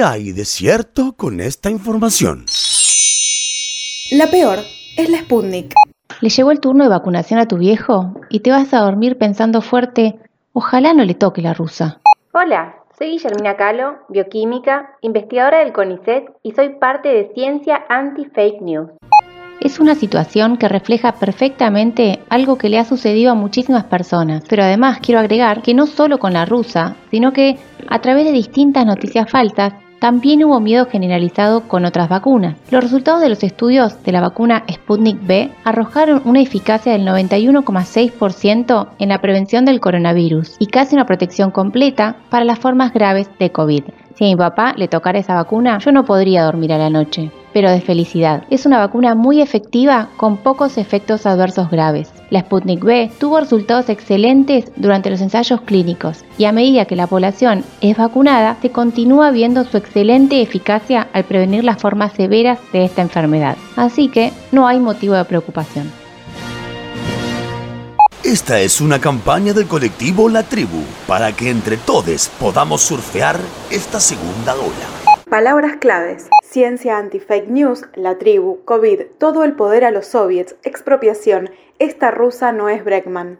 ¿Qué hay de cierto con esta información? La peor es la Sputnik. Le llegó el turno de vacunación a tu viejo y te vas a dormir pensando fuerte, ojalá no le toque la rusa. Hola, soy Guillermina Calo, bioquímica, investigadora del CONICET y soy parte de Ciencia Anti-Fake News. Es una situación que refleja perfectamente algo que le ha sucedido a muchísimas personas, pero además quiero agregar que no solo con la rusa, sino que a través de distintas noticias falsas también hubo miedo generalizado con otras vacunas. Los resultados de los estudios de la vacuna Sputnik B arrojaron una eficacia del 91,6% en la prevención del coronavirus y casi una protección completa para las formas graves de COVID. Si a mi papá le tocara esa vacuna, yo no podría dormir a la noche pero de felicidad. Es una vacuna muy efectiva con pocos efectos adversos graves. La Sputnik B tuvo resultados excelentes durante los ensayos clínicos y a medida que la población es vacunada, se continúa viendo su excelente eficacia al prevenir las formas severas de esta enfermedad. Así que no hay motivo de preocupación. Esta es una campaña del colectivo La Tribu para que entre todos podamos surfear esta segunda ola. Palabras claves. Ciencia anti-fake news, la tribu, COVID, todo el poder a los soviets, expropiación, esta rusa no es Breckman.